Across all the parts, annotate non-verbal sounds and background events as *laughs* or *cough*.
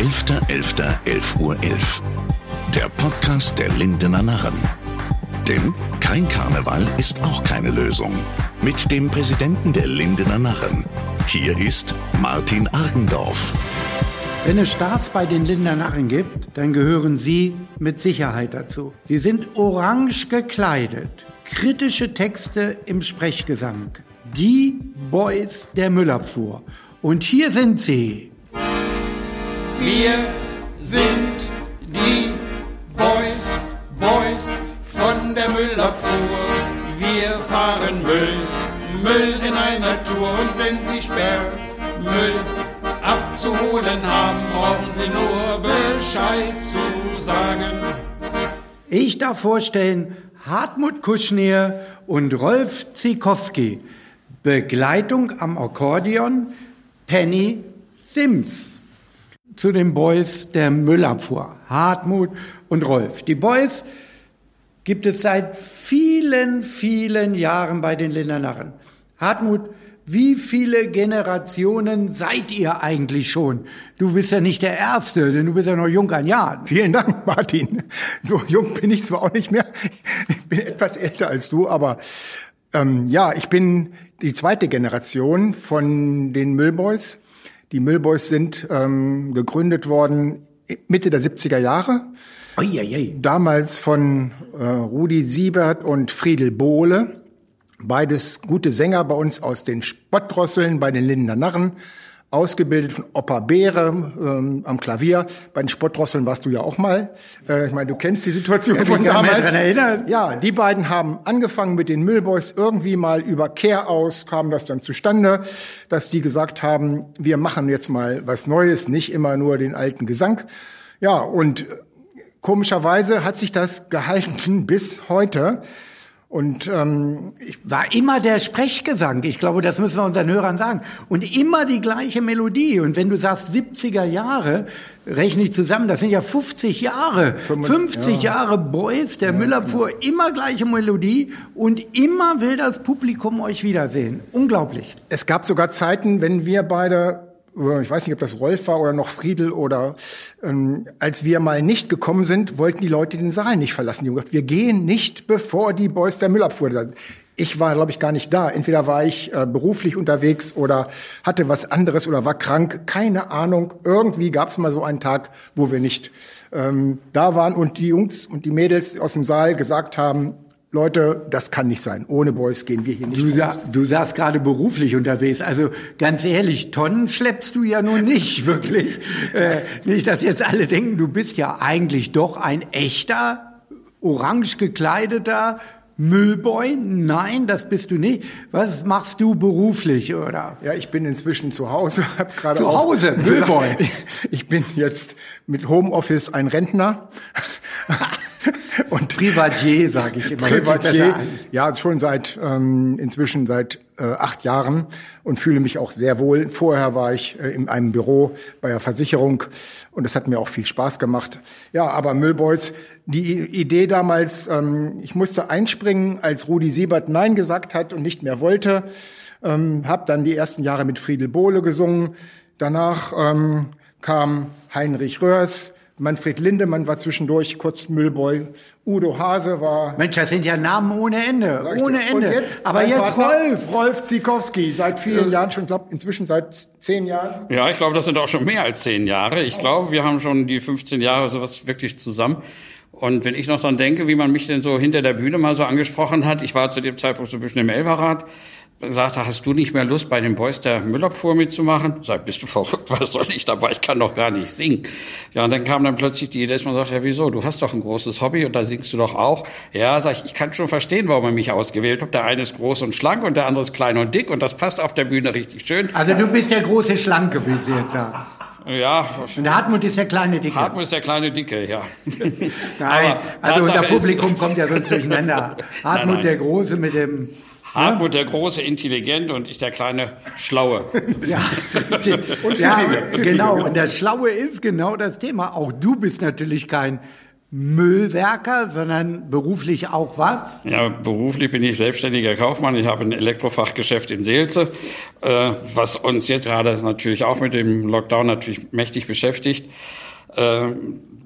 11.11.11 Uhr. 11. Der Podcast der Lindener Narren. Denn kein Karneval ist auch keine Lösung. Mit dem Präsidenten der Lindener Narren. Hier ist Martin Argendorf. Wenn es Stars bei den Lindener Narren gibt, dann gehören Sie mit Sicherheit dazu. Sie sind orange gekleidet. Kritische Texte im Sprechgesang. Die Boys der Müllabfuhr. Und hier sind sie. Wir sind die Boys, Boys von der Müllabfuhr. Wir fahren Müll, Müll in einer Tour. Und wenn Sie Sperrmüll abzuholen haben, brauchen Sie nur Bescheid zu sagen. Ich darf vorstellen, Hartmut Kuschner und Rolf Zikowski. Begleitung am Akkordeon Penny Sims. Zu den Boys der Müllabfuhr, Hartmut und Rolf. Die Boys gibt es seit vielen, vielen Jahren bei den Lindernarren. Hartmut, wie viele Generationen seid ihr eigentlich schon? Du bist ja nicht der Erste, denn du bist ja noch jung an Jahren. Vielen Dank, Martin. So jung bin ich zwar auch nicht mehr, ich bin etwas älter als du, aber ähm, ja, ich bin die zweite Generation von den Müllboys. Die Müllboys sind ähm, gegründet worden Mitte der 70er Jahre. Uiuiui. Damals von äh, Rudi Siebert und Friedel Bohle. Beides gute Sänger bei uns aus den Spottdrosseln, bei den Lindener Narren ausgebildet von Opa Beere ähm, am Klavier. Bei den Spottdrosseln warst du ja auch mal. Äh, ich meine, du kennst die Situation Ja, von damals. Ja, die beiden haben angefangen mit den Müllboys irgendwie mal über Kehr aus, kam das dann zustande, dass die gesagt haben, wir machen jetzt mal was Neues, nicht immer nur den alten Gesang. Ja, und komischerweise hat sich das gehalten *laughs* bis heute. Und ähm, ich war immer der Sprechgesang. Ich glaube, das müssen wir unseren Hörern sagen. Und immer die gleiche Melodie. Und wenn du sagst 70er Jahre, rechne ich zusammen, das sind ja 50 Jahre. 50 Jahre Boys, der Müllabfuhr, immer gleiche Melodie und immer will das Publikum euch wiedersehen. Unglaublich. Es gab sogar Zeiten, wenn wir beide, ich weiß nicht, ob das Rolf war oder noch Friedel oder ähm, als wir mal nicht gekommen sind, wollten die Leute den Saal nicht verlassen. Die haben gesagt, wir gehen nicht, bevor die Boys der Müllabfuhr sind. Ich war, glaube ich, gar nicht da. Entweder war ich äh, beruflich unterwegs oder hatte was anderes oder war krank. Keine Ahnung. Irgendwie gab es mal so einen Tag, wo wir nicht ähm, da waren und die Jungs und die Mädels aus dem Saal gesagt haben, Leute, das kann nicht sein. Ohne Boys gehen wir hier nicht. Du, sa du saßt gerade beruflich unterwegs. Also ganz ehrlich, Tonnen schleppst du ja nun nicht, *laughs* wirklich. Äh, nicht, dass jetzt alle denken, du bist ja eigentlich doch ein echter, orange gekleideter Müllboy. Nein, das bist du nicht. Was machst du beruflich, oder? Ja, ich bin inzwischen zu Hause. *laughs* Hab gerade Zu Hause, Müllboy. *laughs* Ich bin jetzt mit Homeoffice ein Rentner. *laughs* Und Privatier, sage ich immer. Privatier, ja, schon seit ähm, inzwischen seit äh, acht Jahren und fühle mich auch sehr wohl. Vorher war ich äh, in einem Büro bei der Versicherung und es hat mir auch viel Spaß gemacht. Ja, aber Müllboys, die Idee damals, ähm, ich musste einspringen, als Rudi Siebert Nein gesagt hat und nicht mehr wollte. Ähm, habe dann die ersten Jahre mit Friedel Bohle gesungen. Danach ähm, kam Heinrich Röhrs, Manfred Lindemann war zwischendurch kurz Müllboy, Udo Hase war Mensch, das sind ja Namen ohne Ende. Ohne Ende. und jetzt Aber jetzt Partner, Rolf. Rolf Zikowski, seit vielen Jahren schon, glaube inzwischen seit zehn Jahren. Ja, ich glaube, das sind auch schon mehr als zehn Jahre. Ich glaube, wir haben schon die 15 Jahre sowas wirklich zusammen. Und wenn ich noch dran denke, wie man mich denn so hinter der Bühne mal so angesprochen hat, ich war zu dem Zeitpunkt so ein bisschen im Elberrad, sagte, hast du nicht mehr Lust, bei den Boys der Müllabfuhr mitzumachen? Sag, bist du verrückt, *laughs* was soll ich dabei? Ich kann doch gar nicht singen. Ja, und dann kam dann plötzlich die Idee, dass man sagt, ja, wieso? Du hast doch ein großes Hobby und da singst du doch auch. Ja, sag ich, ich kann schon verstehen, warum er mich ausgewählt hat. Der eine ist groß und schlank und der andere ist klein und dick und das passt auf der Bühne richtig schön. Also du bist der große Schlanke, wie Sie jetzt sagen. Ja, Und der Hartmut ist der kleine Dicke. Hartmut ist der kleine Dicke, ja. *laughs* Nein, Aber also unser Publikum kommt ja sonst durcheinander. *laughs* Hartmut nein. der Große mit dem... Hartmut der große, intelligent und ich der kleine, schlaue. Ja, richtig. *laughs* Und ja, genau. genau. Und das Schlaue ist genau das Thema. Auch du bist natürlich kein Müllwerker, sondern beruflich auch was? Ja, beruflich bin ich selbstständiger Kaufmann. Ich habe ein Elektrofachgeschäft in Seelze, äh, was uns jetzt gerade natürlich auch mit dem Lockdown natürlich mächtig beschäftigt. Äh,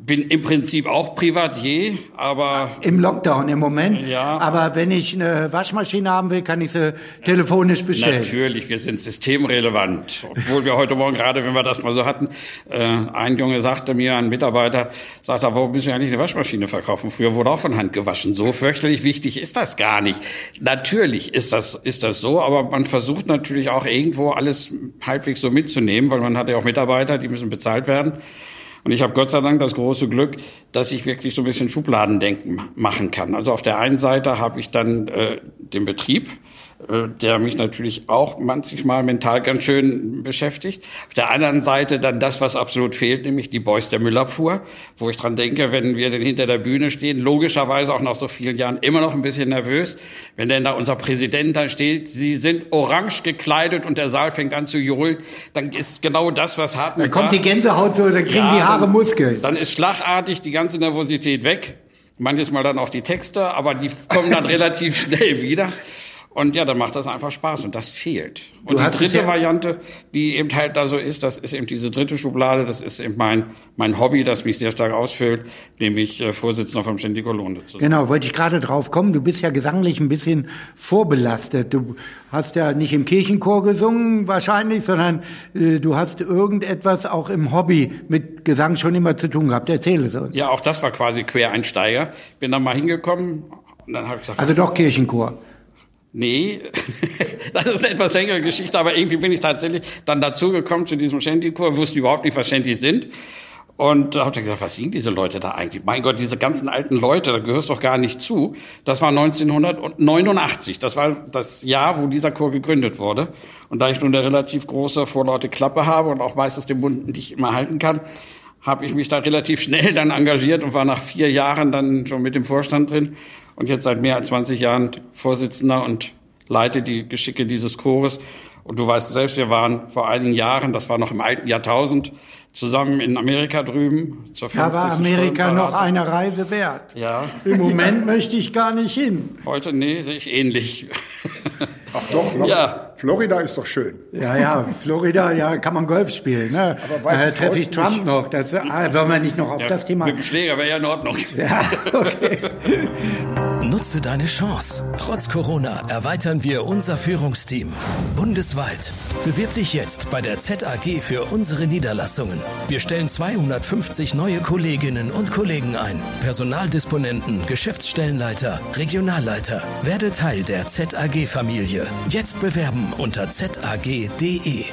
bin im Prinzip auch Privatier, aber im Lockdown im Moment. Ja. Aber wenn ich eine Waschmaschine haben will, kann ich sie telefonisch bestellen. Natürlich, wir sind systemrelevant. Obwohl wir heute Morgen gerade, wenn wir das mal so hatten, äh, ein Junge sagte mir, ein Mitarbeiter, sagte, warum müssen wir eigentlich eine Waschmaschine verkaufen? Früher wurde auch von Hand gewaschen. So fürchterlich wichtig ist das gar nicht. Natürlich ist das, ist das so, aber man versucht natürlich auch irgendwo alles halbwegs so mitzunehmen, weil man hat ja auch Mitarbeiter, die müssen bezahlt werden. Und ich habe Gott sei Dank das große Glück, dass ich wirklich so ein bisschen Schubladendenken machen kann. Also auf der einen Seite habe ich dann äh, den Betrieb, der mich natürlich auch manchmal mental ganz schön beschäftigt. Auf der anderen Seite dann das, was absolut fehlt, nämlich die Boys der Müllabfuhr, wo ich dran denke, wenn wir denn hinter der Bühne stehen, logischerweise auch nach so vielen Jahren immer noch ein bisschen nervös, wenn denn da unser Präsident da steht, sie sind orange gekleidet und der Saal fängt an zu johlen, dann ist genau das, was Hartmut Dann kommt die Gänsehaut so, dann kriegen ja, die Haare dann, Muskeln. Dann ist schlagartig die ganze Nervosität weg. Manches Mal dann auch die Texte, aber die kommen dann *laughs* relativ schnell wieder. Und ja, dann macht das einfach Spaß und das fehlt. Und die dritte ja Variante, die eben halt da so ist, das ist eben diese dritte Schublade, das ist eben mein, mein Hobby, das mich sehr stark ausfüllt, nämlich äh, Vorsitzender vom Ständigo Londe zu sein. Genau, wollte ich gerade drauf kommen. Du bist ja gesanglich ein bisschen vorbelastet. Du hast ja nicht im Kirchenchor gesungen wahrscheinlich, sondern äh, du hast irgendetwas auch im Hobby mit Gesang schon immer zu tun gehabt. Erzähl es uns. Ja, auch das war quasi Quereinsteiger. Bin dann mal hingekommen und dann habe ich gesagt... Also doch Kirchenchor. Nee, *laughs* das ist eine etwas längere Geschichte, aber irgendwie bin ich tatsächlich dann dazugekommen zu diesem Shanty-Chor, wusste überhaupt nicht, was Shanty sind. Und da habe ich gesagt, was singen diese Leute da eigentlich? Mein Gott, diese ganzen alten Leute, da gehörst doch gar nicht zu. Das war 1989. Das war das Jahr, wo dieser Chor gegründet wurde. Und da ich nun eine relativ große, vorlaute Klappe habe und auch meistens den Mund nicht immer halten kann, habe ich mich da relativ schnell dann engagiert und war nach vier Jahren dann schon mit dem Vorstand drin und jetzt seit mehr als 20 Jahren Vorsitzender und leite die Geschicke dieses Chores. Und du weißt selbst, wir waren vor einigen Jahren, das war noch im alten Jahrtausend, zusammen in Amerika drüben zur 50. Da war Amerika noch eine Reise wert. Ja. Im Moment möchte ich gar nicht hin. Heute, nee, sehe ich ähnlich. *laughs* Ach doch, noch, ja. Florida ist doch schön. Ja, ja, Florida, ja, kann man Golf spielen. Ne? Aber weiß äh, treffe ich Trump nicht. noch. Das, ah, wollen wir nicht noch auf ja, das Thema. Mit dem Schläger wäre ja in Ordnung. Ja, okay. *laughs* Nutze deine Chance. Trotz Corona erweitern wir unser Führungsteam. Bundesweit. Bewirb dich jetzt bei der ZAG für unsere Niederlassungen. Wir stellen 250 neue Kolleginnen und Kollegen ein. Personaldisponenten, Geschäftsstellenleiter, Regionalleiter. Werde Teil der ZAG-Familie. Jetzt bewerben unter zag.de.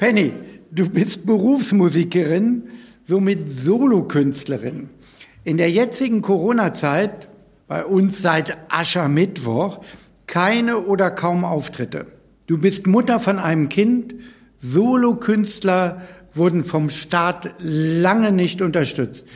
Penny, du bist Berufsmusikerin, somit Solokünstlerin. In der jetzigen Corona-Zeit, bei uns seit Aschermittwoch, keine oder kaum Auftritte. Du bist Mutter von einem Kind, Solokünstler wurden vom Staat lange nicht unterstützt.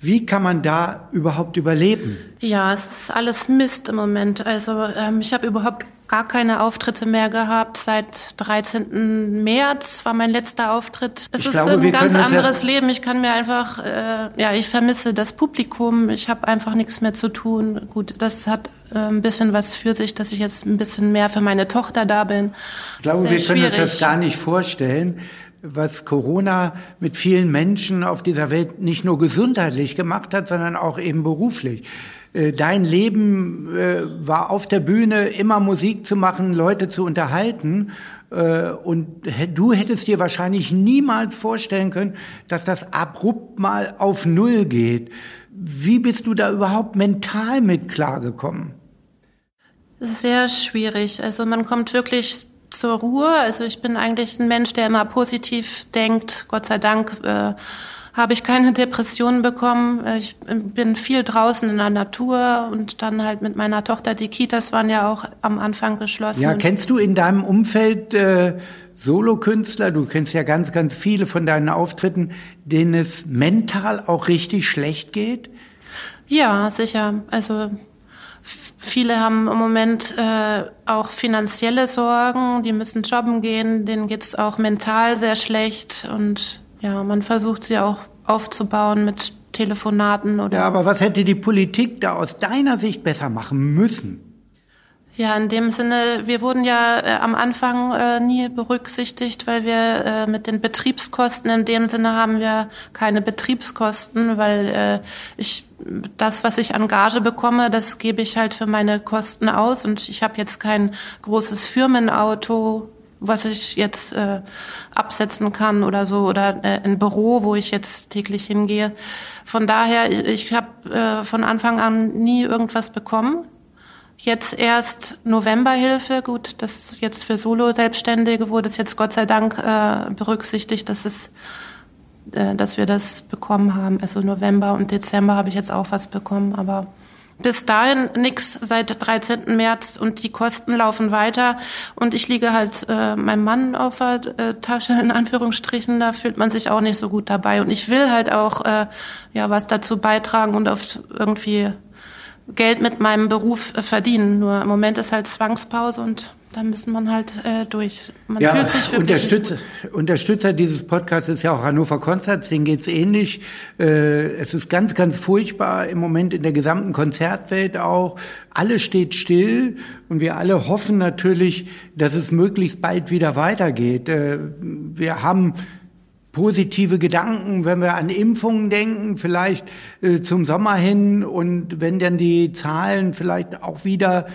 Wie kann man da überhaupt überleben? Ja, es ist alles Mist im Moment. Also ähm, ich habe überhaupt gar keine Auftritte mehr gehabt. Seit 13. März war mein letzter Auftritt. Es ich ist glaube, ein ganz anderes Leben. Ich kann mir einfach, äh, ja, ich vermisse das Publikum. Ich habe einfach nichts mehr zu tun. Gut, das hat äh, ein bisschen was für sich, dass ich jetzt ein bisschen mehr für meine Tochter da bin. Ich glaube, wir können uns das gar nicht vorstellen was Corona mit vielen Menschen auf dieser Welt nicht nur gesundheitlich gemacht hat, sondern auch eben beruflich. Äh, dein Leben äh, war auf der Bühne immer Musik zu machen, Leute zu unterhalten. Äh, und du hättest dir wahrscheinlich niemals vorstellen können, dass das abrupt mal auf Null geht. Wie bist du da überhaupt mental mit klargekommen? Sehr schwierig. Also man kommt wirklich zur Ruhe. Also ich bin eigentlich ein Mensch, der immer positiv denkt. Gott sei Dank äh, habe ich keine Depressionen bekommen. Ich bin viel draußen in der Natur und dann halt mit meiner Tochter. Die Kitas waren ja auch am Anfang geschlossen. Ja, kennst du in deinem Umfeld äh, Solokünstler? Du kennst ja ganz, ganz viele von deinen Auftritten, denen es mental auch richtig schlecht geht? Ja, sicher. Also Viele haben im Moment äh, auch finanzielle Sorgen, die müssen jobben gehen, denen geht es auch mental sehr schlecht und ja, man versucht sie auch aufzubauen mit Telefonaten oder. Ja, aber was hätte die Politik da aus deiner Sicht besser machen müssen? Ja, in dem Sinne, wir wurden ja äh, am Anfang äh, nie berücksichtigt, weil wir äh, mit den Betriebskosten, in dem Sinne haben wir keine Betriebskosten, weil äh, ich das, was ich an Gage bekomme, das gebe ich halt für meine Kosten aus und ich habe jetzt kein großes Firmenauto, was ich jetzt äh, absetzen kann oder so oder äh, ein Büro, wo ich jetzt täglich hingehe. Von daher, ich habe äh, von Anfang an nie irgendwas bekommen Jetzt erst Novemberhilfe, gut, das jetzt für Solo-Selbstständige wurde es jetzt Gott sei Dank äh, berücksichtigt, dass es äh, dass wir das bekommen haben. Also November und Dezember habe ich jetzt auch was bekommen, aber bis dahin nichts seit 13. März und die Kosten laufen weiter und ich liege halt äh, meinem Mann auf der äh, Tasche in Anführungsstrichen, da fühlt man sich auch nicht so gut dabei und ich will halt auch äh, ja was dazu beitragen und auf irgendwie Geld mit meinem Beruf äh, verdienen. Nur im Moment ist halt Zwangspause und da müssen man halt äh, durch. Man ja, fühlt sich Unterstützer, Unterstützer dieses Podcasts ist ja auch Hannover Konzerts, denen geht's ähnlich. Äh, es ist ganz, ganz furchtbar im Moment in der gesamten Konzertwelt auch. Alles steht still und wir alle hoffen natürlich, dass es möglichst bald wieder weitergeht. Äh, wir haben positive Gedanken, wenn wir an Impfungen denken, vielleicht äh, zum Sommer hin und wenn dann die Zahlen vielleicht auch wieder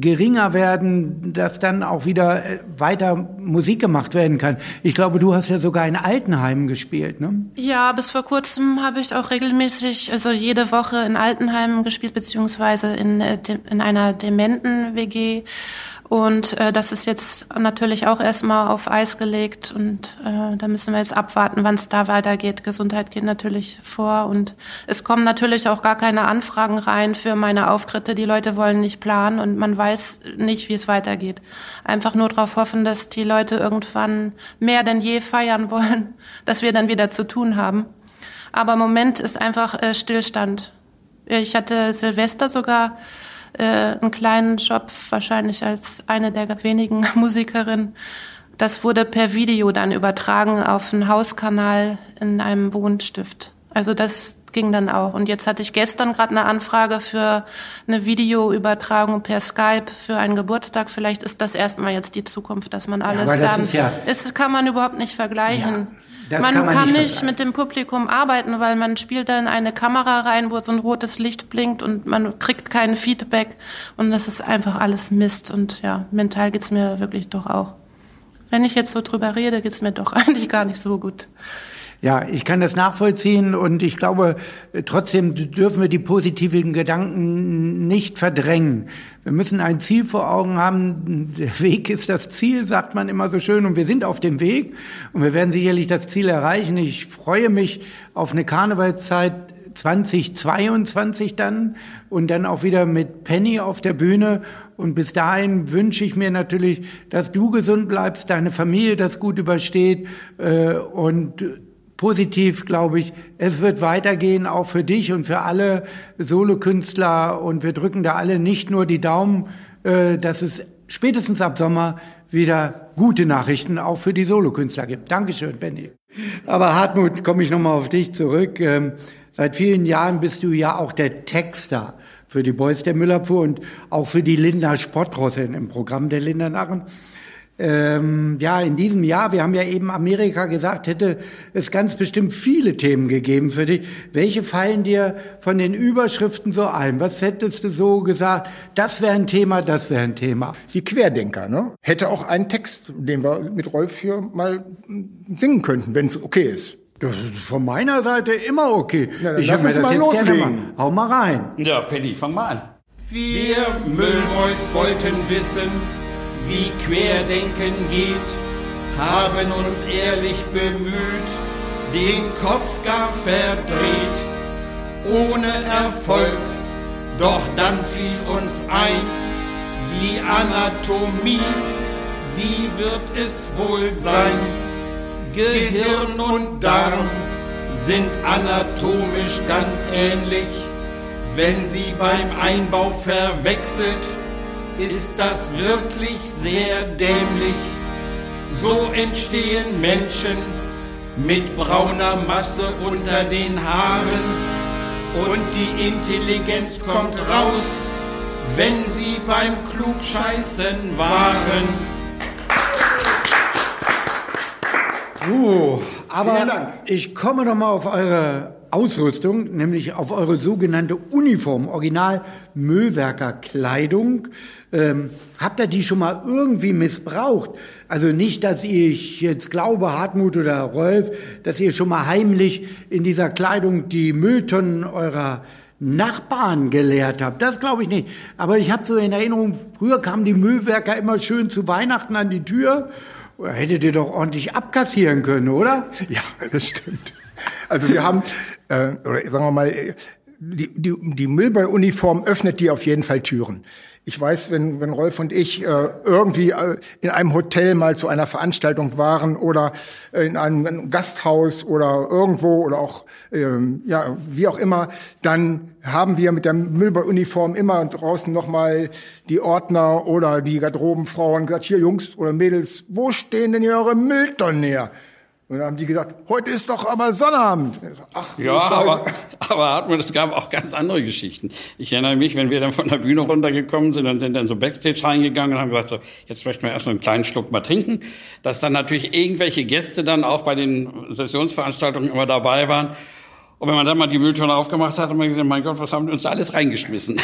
geringer werden, dass dann auch wieder äh, weiter Musik gemacht werden kann. Ich glaube, du hast ja sogar in Altenheimen gespielt, ne? Ja, bis vor kurzem habe ich auch regelmäßig, also jede Woche in Altenheimen gespielt, beziehungsweise in, äh, in einer Dementen-WG. Und äh, das ist jetzt natürlich auch erstmal auf Eis gelegt und äh, da müssen wir jetzt abwarten, wann es da weitergeht. Gesundheit geht natürlich vor und es kommen natürlich auch gar keine Anfragen rein für meine Auftritte. Die Leute wollen nicht planen und man weiß nicht, wie es weitergeht. Einfach nur darauf hoffen, dass die Leute irgendwann mehr denn je feiern *laughs* wollen, dass wir dann wieder zu tun haben. Aber im Moment ist einfach äh, Stillstand. Ich hatte Silvester sogar äh, einen kleinen Job, wahrscheinlich als eine der wenigen *laughs* Musikerinnen. Das wurde per Video dann übertragen auf einen Hauskanal in einem Wohnstift. Also das ging dann auch. Und jetzt hatte ich gestern gerade eine Anfrage für eine Videoübertragung per Skype für einen Geburtstag. Vielleicht ist das erstmal jetzt die Zukunft, dass man alles ja, dann. Ist ja, ist, kann man überhaupt nicht vergleichen. Ja. Das man kann, man kann nicht, nicht mit dem Publikum arbeiten, weil man spielt dann eine Kamera rein, wo so ein rotes Licht blinkt und man kriegt kein Feedback und das ist einfach alles Mist und ja, mental geht's mir wirklich doch auch. Wenn ich jetzt so drüber rede, geht's mir doch *laughs* eigentlich gar nicht so gut. Ja, ich kann das nachvollziehen und ich glaube, trotzdem dürfen wir die positiven Gedanken nicht verdrängen. Wir müssen ein Ziel vor Augen haben. Der Weg ist das Ziel, sagt man immer so schön, und wir sind auf dem Weg und wir werden sicherlich das Ziel erreichen. Ich freue mich auf eine Karnevalszeit 2022 dann und dann auch wieder mit Penny auf der Bühne. Und bis dahin wünsche ich mir natürlich, dass du gesund bleibst, deine Familie das gut übersteht äh, und positiv, glaube ich, es wird weitergehen, auch für dich und für alle Solokünstler. Und wir drücken da alle nicht nur die Daumen, äh, dass es spätestens ab Sommer wieder gute Nachrichten auch für die Solokünstler gibt. Dankeschön, Benny. Aber Hartmut, komme ich nochmal auf dich zurück. Ähm, seit vielen Jahren bist du ja auch der Texter für die Boys der Müllabfuhr und auch für die Linda Spottrossin im Programm der Linda Narren ähm, ja, in diesem Jahr, wir haben ja eben Amerika gesagt, hätte es ganz bestimmt viele Themen gegeben für dich. Welche fallen dir von den Überschriften so ein? Was hättest du so gesagt? Das wäre ein Thema, das wäre ein Thema. Die Querdenker, ne? Hätte auch einen Text, den wir mit Rolf hier mal singen könnten, wenn es okay ist. Das ist von meiner Seite immer okay. Ja, ich lass uns das mal jetzt loslegen. Hau mal rein. Ja, Penny, fang mal an. Wir Müllboys wollten wissen, wie Querdenken geht, haben uns ehrlich bemüht, den Kopf gar verdreht, ohne Erfolg, doch dann fiel uns ein, die Anatomie, die wird es wohl sein. Gehirn und Darm sind anatomisch ganz ähnlich, wenn sie beim Einbau verwechselt ist das wirklich sehr dämlich. So entstehen Menschen mit brauner Masse unter den Haaren und die Intelligenz kommt raus, wenn sie beim Klugscheißen waren. Uh, aber ich komme noch mal auf eure Ausrüstung, nämlich auf eure sogenannte Uniform, Original Müllwerkerkleidung. Ähm, habt ihr die schon mal irgendwie missbraucht? Also nicht, dass ich jetzt glaube, Hartmut oder Rolf, dass ihr schon mal heimlich in dieser Kleidung die Mülltonnen eurer Nachbarn geleert habt. Das glaube ich nicht. Aber ich habe so in Erinnerung, früher kamen die Müllwerker immer schön zu Weihnachten an die Tür. Hättet ihr doch ordentlich abkassieren können, oder? Ja, das stimmt. Also wir haben, äh, oder sagen wir mal, die, die, die Müllbeuuniform öffnet die auf jeden Fall Türen. Ich weiß, wenn, wenn Rolf und ich äh, irgendwie äh, in einem Hotel mal zu einer Veranstaltung waren oder äh, in einem Gasthaus oder irgendwo oder auch, ähm, ja, wie auch immer, dann haben wir mit der Müllbeuuniform immer draußen nochmal die Ordner oder die Garderobenfrauen gesagt, hier Jungs oder Mädels, wo stehen denn hier eure Mülltonnen her? Und dann haben die gesagt, heute ist doch aber Sonnabend. Ach, ja, aber, aber Hartmut, es gab auch ganz andere Geschichten. Ich erinnere mich, wenn wir dann von der Bühne runtergekommen sind, dann sind dann so Backstage reingegangen und haben gesagt, so, jetzt möchten wir erstmal einen kleinen Schluck mal trinken. Dass dann natürlich irgendwelche Gäste dann auch bei den Sessionsveranstaltungen immer dabei waren. Und wenn man dann mal die Mülltonne aufgemacht hat, hat man gesagt, mein Gott, was haben die uns da alles reingeschmissen?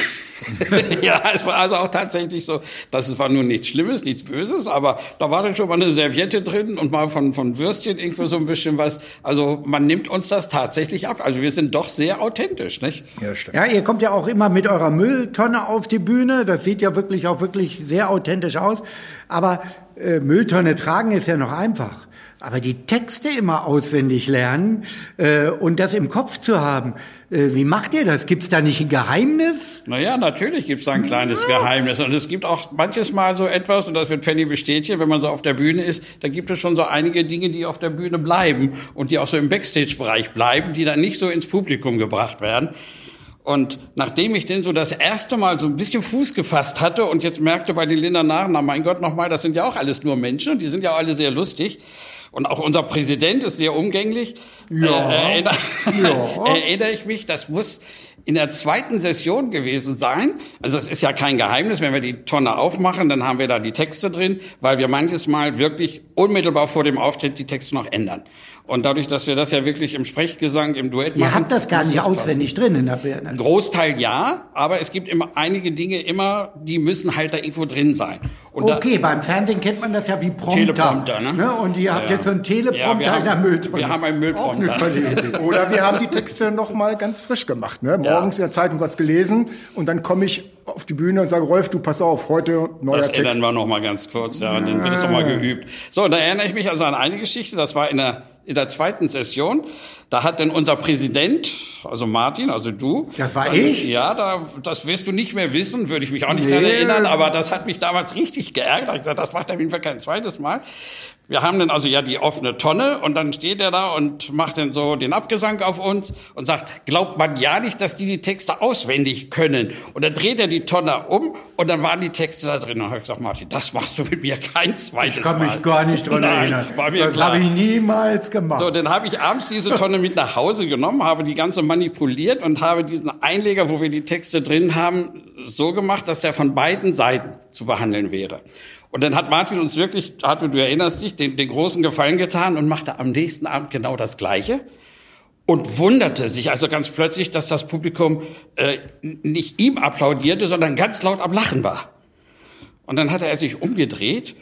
*laughs* ja, es war also auch tatsächlich so, das war nun nichts Schlimmes, nichts Böses, aber da war dann schon mal eine Serviette drin und mal von, von Würstchen irgendwo so ein bisschen was. Also man nimmt uns das tatsächlich ab. Also wir sind doch sehr authentisch, nicht? Ja, stimmt. Ja, ihr kommt ja auch immer mit eurer Mülltonne auf die Bühne. Das sieht ja wirklich auch wirklich sehr authentisch aus. Aber äh, Mülltonne tragen ist ja noch einfach. Aber die Texte immer auswendig lernen äh, und das im Kopf zu haben, äh, wie macht ihr das? Gibt es da nicht ein Geheimnis? Naja, natürlich gibt es da ein kleines ja. Geheimnis. Und es gibt auch manches Mal so etwas, und das wird Fanny bestätigen, wenn man so auf der Bühne ist, da gibt es schon so einige Dinge, die auf der Bühne bleiben und die auch so im Backstage-Bereich bleiben, die dann nicht so ins Publikum gebracht werden. Und nachdem ich denn so das erste Mal so ein bisschen Fuß gefasst hatte und jetzt merkte bei den nach, na mein Gott, nochmal, das sind ja auch alles nur Menschen und die sind ja auch alle sehr lustig, und auch unser Präsident ist sehr umgänglich. Ja. Äh, erinnere, *laughs* ja. *laughs* erinnere ich mich, das muss in der zweiten Session gewesen sein. Also es ist ja kein Geheimnis, wenn wir die Tonne aufmachen, dann haben wir da die Texte drin, weil wir manches Mal wirklich unmittelbar vor dem Auftritt die Texte noch ändern. Und dadurch, dass wir das ja wirklich im Sprechgesang, im Duett machen. Ihr habt das gar nicht auswendig passen. drin in der Birne. Ein Großteil ja, aber es gibt immer einige Dinge immer, die müssen halt da irgendwo drin sein. Und okay, da, beim Fernsehen kennt man das ja wie Prompter. Teleprompter, ne? ne? Und ihr habt ja, jetzt so einen Teleprompter ja, in der Mülltonne. Wir haben einen Müllprompter. *laughs* Oder wir haben die Texte noch mal ganz frisch gemacht. Ne? Morgens ja. in der Zeitung was gelesen und dann komme ich auf die Bühne und sage, Rolf, du pass auf, heute neuer das Text. Das ändern wir noch mal ganz kurz, ja, dann wird es noch mal geübt. So, da erinnere ich mich also an eine Geschichte, das war in der in der zweiten Session, da hat denn unser Präsident, also Martin, also du. Das war ich? Ja, da, das wirst du nicht mehr wissen, würde ich mich auch nicht nee. daran erinnern, aber das hat mich damals richtig geärgert. Ich gesagt, das macht er auf jeden Fall kein zweites Mal. Wir haben dann also ja die offene Tonne und dann steht er da und macht dann so den Abgesang auf uns und sagt, glaubt man ja nicht, dass die die Texte auswendig können. Und dann dreht er die Tonne um und dann waren die Texte da drin. Und habe ich gesagt, Martin, das machst du mit mir kein zweites Mal. Ich kann Mal. mich gar nicht dran Nein, erinnern. Das habe ich niemals gemacht. So, dann habe ich abends diese Tonne mit nach Hause genommen, habe die ganze manipuliert und habe diesen Einleger, wo wir die Texte drin haben, so gemacht, dass der von beiden Seiten zu behandeln wäre. Und dann hat Martin uns wirklich, Arthur, du erinnerst dich, den, den großen Gefallen getan und machte am nächsten Abend genau das Gleiche und wunderte sich also ganz plötzlich, dass das Publikum äh, nicht ihm applaudierte, sondern ganz laut am Lachen war. Und dann hat er sich umgedreht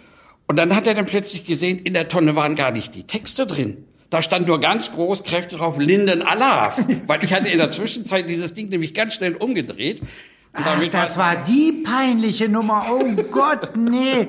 und dann hat er dann plötzlich gesehen, in der Tonne waren gar nicht die Texte drin. Da stand nur ganz groß kräftig drauf Linden Alaf, *laughs* weil ich hatte in der Zwischenzeit dieses Ding nämlich ganz schnell umgedreht Ach, das war die peinliche Nummer. Oh Gott, nee.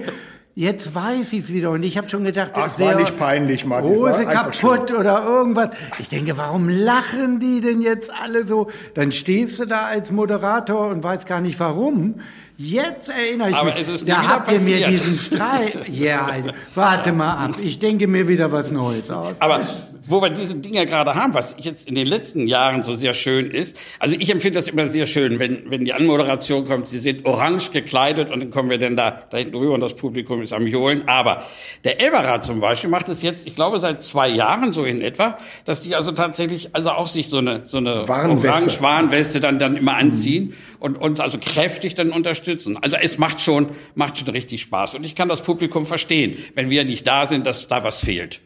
Jetzt weiß ich es wieder und ich habe schon gedacht, das wäre nicht peinlich, Mann. Hose kaputt oder irgendwas. Ich denke, warum lachen die denn jetzt alle so? Dann stehst du da als Moderator und weißt gar nicht warum. Jetzt erinnere ich Aber mich. Es ist da habt ihr mir diesen Streit. Ja, warte mal ab. Ich denke mir wieder was Neues aus. Aber wo wir diese Dinge gerade haben, was jetzt in den letzten Jahren so sehr schön ist. Also ich empfinde das immer sehr schön, wenn, wenn die Anmoderation kommt, sie sind orange gekleidet und dann kommen wir dann da, da hinten rüber und das Publikum ist am Johlen. Aber der Elberat zum Beispiel macht es jetzt, ich glaube, seit zwei Jahren so in etwa, dass die also tatsächlich also auch sich so eine, so eine Orange-Warnweste dann, dann immer anziehen mhm. und uns also kräftig dann unterstützen. Also es macht schon, macht schon richtig Spaß. Und ich kann das Publikum verstehen, wenn wir nicht da sind, dass da was fehlt.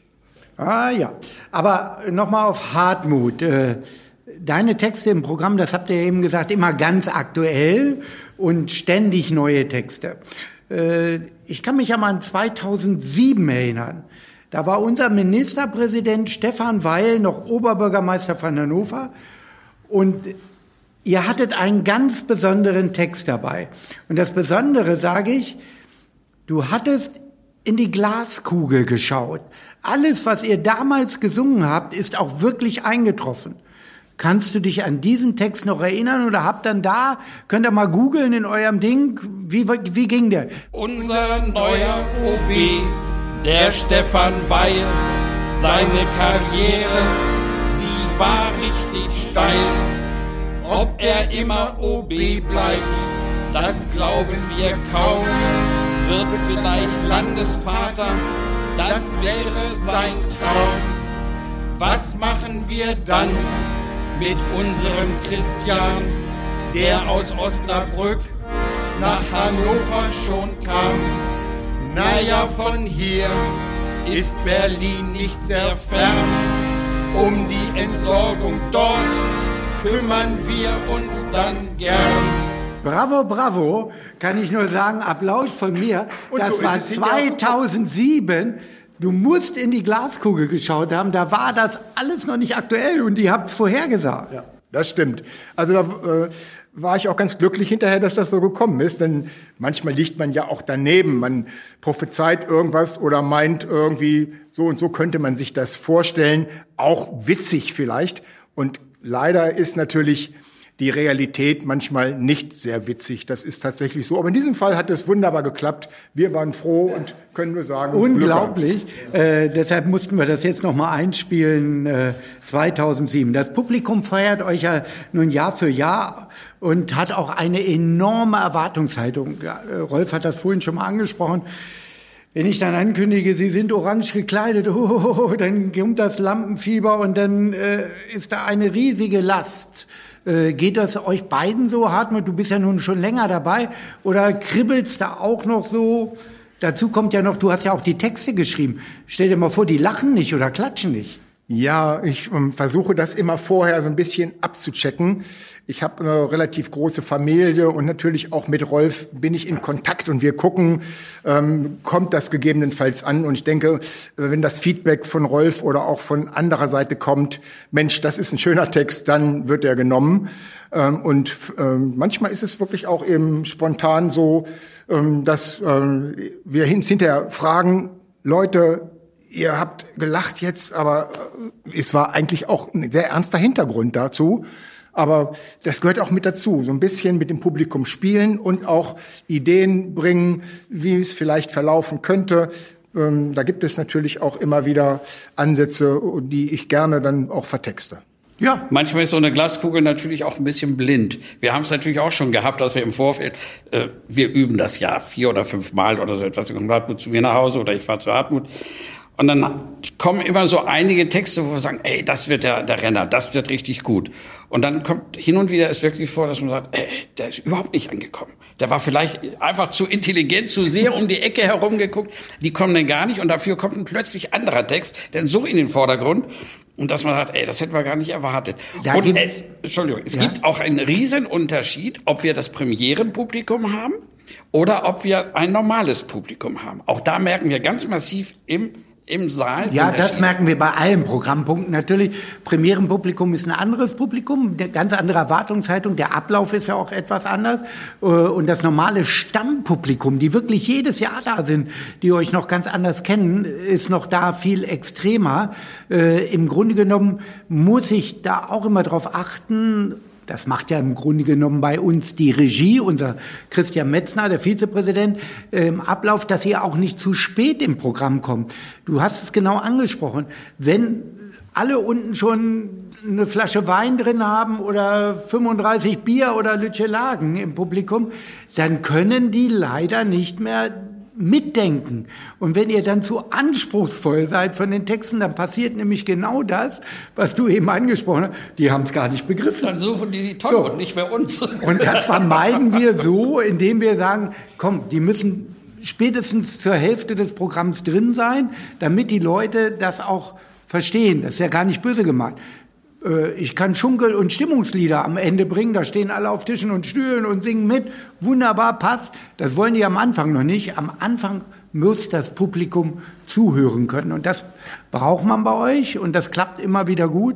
Ah ja, aber nochmal auf Hartmut. Äh, deine Texte im Programm, das habt ihr eben gesagt, immer ganz aktuell und ständig neue Texte. Äh, ich kann mich ja mal an 2007 erinnern. Da war unser Ministerpräsident Stefan Weil noch Oberbürgermeister von Hannover und ihr hattet einen ganz besonderen Text dabei. Und das Besondere sage ich, du hattest in die Glaskugel geschaut. Alles, was ihr damals gesungen habt, ist auch wirklich eingetroffen. Kannst du dich an diesen Text noch erinnern oder habt dann da, könnt ihr mal googeln in eurem Ding, wie, wie ging der? Unser neuer OB, der Stefan Weil, seine Karriere, die war richtig steil. Ob er immer OB bleibt, das glauben wir kaum wird vielleicht Landesvater, das wäre sein Traum. Was machen wir dann mit unserem Christian, der aus Osnabrück nach Hannover schon kam? Naja, von hier ist Berlin nicht sehr fern. Um die Entsorgung dort kümmern wir uns dann gern. Bravo, bravo, kann ich nur sagen, Applaus von mir. Und das so war 2007. Du musst in die Glaskugel geschaut haben, da war das alles noch nicht aktuell und ihr habt es vorhergesagt. Ja, das stimmt. Also da äh, war ich auch ganz glücklich hinterher, dass das so gekommen ist, denn manchmal liegt man ja auch daneben. Man prophezeit irgendwas oder meint irgendwie, so und so könnte man sich das vorstellen, auch witzig vielleicht. Und leider ist natürlich die Realität manchmal nicht sehr witzig. Das ist tatsächlich so. Aber in diesem Fall hat es wunderbar geklappt. Wir waren froh und können nur sagen, unglaublich. Äh, deshalb mussten wir das jetzt noch mal einspielen. Äh, 2007. Das Publikum feiert euch ja nun Jahr für Jahr und hat auch eine enorme Erwartungshaltung. Äh, Rolf hat das vorhin schon mal angesprochen. Wenn ich dann ankündige, Sie sind orange gekleidet, *laughs* oh, dann kommt das Lampenfieber und dann äh, ist da eine riesige Last äh, geht das euch beiden so, Hartmut? Du bist ja nun schon länger dabei. Oder kribbelt's da auch noch so? Dazu kommt ja noch, du hast ja auch die Texte geschrieben. Stell dir mal vor, die lachen nicht oder klatschen nicht. Ja, ich ähm, versuche das immer vorher so ein bisschen abzuchecken. Ich habe eine relativ große Familie und natürlich auch mit Rolf bin ich in Kontakt und wir gucken, ähm, kommt das gegebenenfalls an. Und ich denke, wenn das Feedback von Rolf oder auch von anderer Seite kommt, Mensch, das ist ein schöner Text, dann wird er genommen. Ähm, und ähm, manchmal ist es wirklich auch eben spontan so, ähm, dass ähm, wir hinterher fragen, Leute, ihr habt gelacht jetzt, aber äh, es war eigentlich auch ein sehr ernster Hintergrund dazu. Aber das gehört auch mit dazu, so ein bisschen mit dem Publikum spielen und auch Ideen bringen, wie es vielleicht verlaufen könnte. Ähm, da gibt es natürlich auch immer wieder Ansätze, die ich gerne dann auch vertexte. Ja, manchmal ist so eine Glaskugel natürlich auch ein bisschen blind. Wir haben es natürlich auch schon gehabt, dass wir im Vorfeld, äh, wir üben das ja vier oder fünf Mal oder so etwas. Kommt Hartmut zu mir nach Hause oder ich fahre zu Hartmut. Und dann kommen immer so einige Texte, wo wir sagen, ey, das wird der, der Renner, das wird richtig gut. Und dann kommt hin und wieder es wirklich vor, dass man sagt, ey, der ist überhaupt nicht angekommen. Der war vielleicht einfach zu intelligent, zu sehr um die Ecke herumgeguckt. Die kommen dann gar nicht und dafür kommt ein plötzlich anderer Text, denn so in den Vordergrund. Und dass man sagt, ey, das hätten wir gar nicht erwartet. Ja, und es, Entschuldigung, es ja? gibt auch einen riesen Unterschied, ob wir das Premierenpublikum haben oder ob wir ein normales Publikum haben. Auch da merken wir ganz massiv im im Saal. Ja, das merken wir bei allen Programmpunkten natürlich. Premierenpublikum ist ein anderes Publikum, eine ganz andere Erwartungshaltung. Der Ablauf ist ja auch etwas anders. Äh, und das normale Stammpublikum, die wirklich jedes Jahr da sind, die euch noch ganz anders kennen, ist noch da viel extremer. Äh, Im Grunde genommen muss ich da auch immer darauf achten, das macht ja im Grunde genommen bei uns die Regie, unser Christian Metzner, der Vizepräsident, im Ablauf, dass ihr auch nicht zu spät im Programm kommt. Du hast es genau angesprochen. Wenn alle unten schon eine Flasche Wein drin haben oder 35 Bier oder Lütche Lagen im Publikum, dann können die leider nicht mehr mitdenken. Und wenn ihr dann zu anspruchsvoll seid von den Texten, dann passiert nämlich genau das, was du eben angesprochen hast. Die haben es gar nicht begriffen. Dann suchen die die Tonne so. und nicht mehr uns. Und das vermeiden wir so, indem wir sagen, komm, die müssen spätestens zur Hälfte des Programms drin sein, damit die Leute das auch verstehen. Das ist ja gar nicht böse gemeint. Äh, ich kann Schunkel- und Stimmungslieder am Ende bringen. Da stehen alle auf Tischen und Stühlen und singen mit. Wunderbar, passt. Das wollen die am Anfang noch nicht. Am Anfang muss das Publikum zuhören können. Und das braucht man bei euch. Und das klappt immer wieder gut.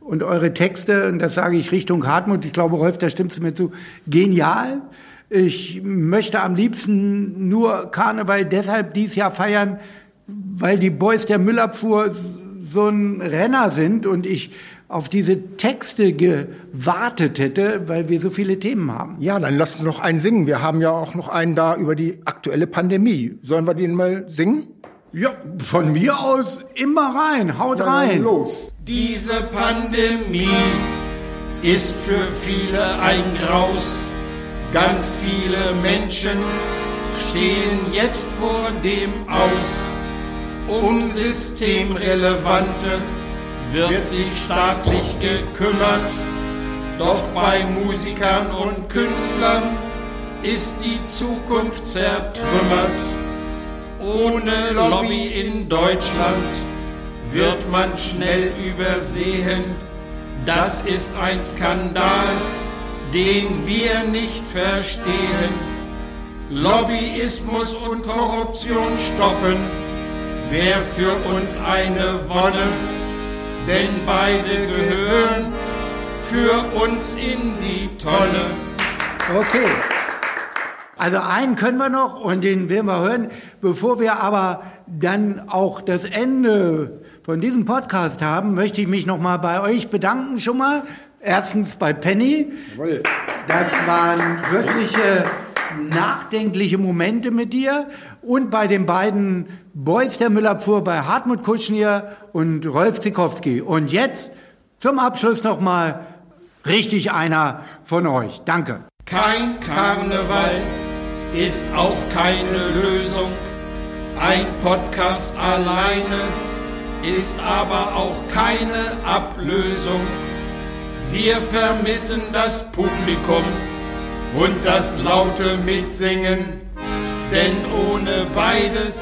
Und eure Texte, und das sage ich Richtung Hartmut, ich glaube, Rolf, da stimmst du mir zu, genial. Ich möchte am liebsten nur Karneval deshalb dies Jahr feiern, weil die Boys der Müllabfuhr so ein Renner sind und ich auf diese Texte gewartet hätte, weil wir so viele Themen haben. Ja, dann lass uns noch einen singen. Wir haben ja auch noch einen da über die aktuelle Pandemie. Sollen wir den mal singen? Ja, von mir aus immer rein, haut dann rein. Los. Diese Pandemie ist für viele ein Graus. Ganz viele Menschen stehen jetzt vor dem Aus. Um systemrelevante wird sich staatlich gekümmert. Doch bei Musikern und Künstlern ist die Zukunft zertrümmert. Ohne Lobby in Deutschland wird man schnell übersehen. Das ist ein Skandal, den wir nicht verstehen. Lobbyismus und Korruption stoppen, wäre für uns eine Wonne denn beide gehören für uns in die Tonne. Okay. Also einen können wir noch und den werden wir hören. Bevor wir aber dann auch das Ende von diesem Podcast haben, möchte ich mich noch mal bei euch bedanken schon mal. Erstens bei Penny. Das waren wirkliche nachdenkliche Momente mit dir und bei den beiden Boys der Müllabfuhr bei Hartmut Kuschnier und Rolf Zikowski. Und jetzt zum Abschluss nochmal richtig einer von euch. Danke. Kein Karneval ist auch keine Lösung. Ein Podcast alleine ist aber auch keine Ablösung. Wir vermissen das Publikum und das laute Mitsingen, denn ohne beides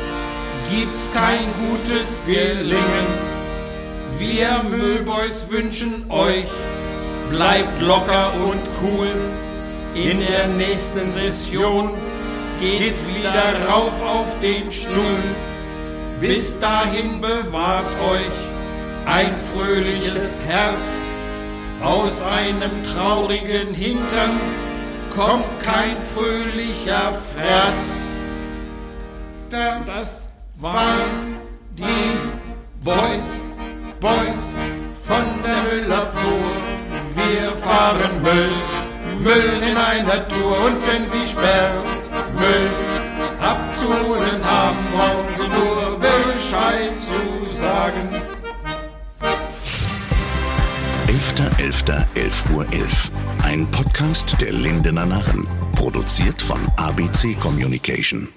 gibt's kein gutes Gelingen. Wir Müllboys wünschen euch, bleibt locker und cool. In der nächsten Session geht's wieder rauf auf den Stuhl. Bis dahin bewahrt euch ein fröhliches Herz. Aus einem traurigen Hintern kommt kein fröhlicher Ferz. Das, das waren die Boys, Boys von der Müllabfuhr. Wir fahren Müll, Müll in einer Tour und wenn sie Sperrmüll abzuholen haben, brauchen sie nur Bescheid zu sagen. 11.11.11 Uhr 11. Ein Podcast der Lindener Narren. Produziert von ABC Communication.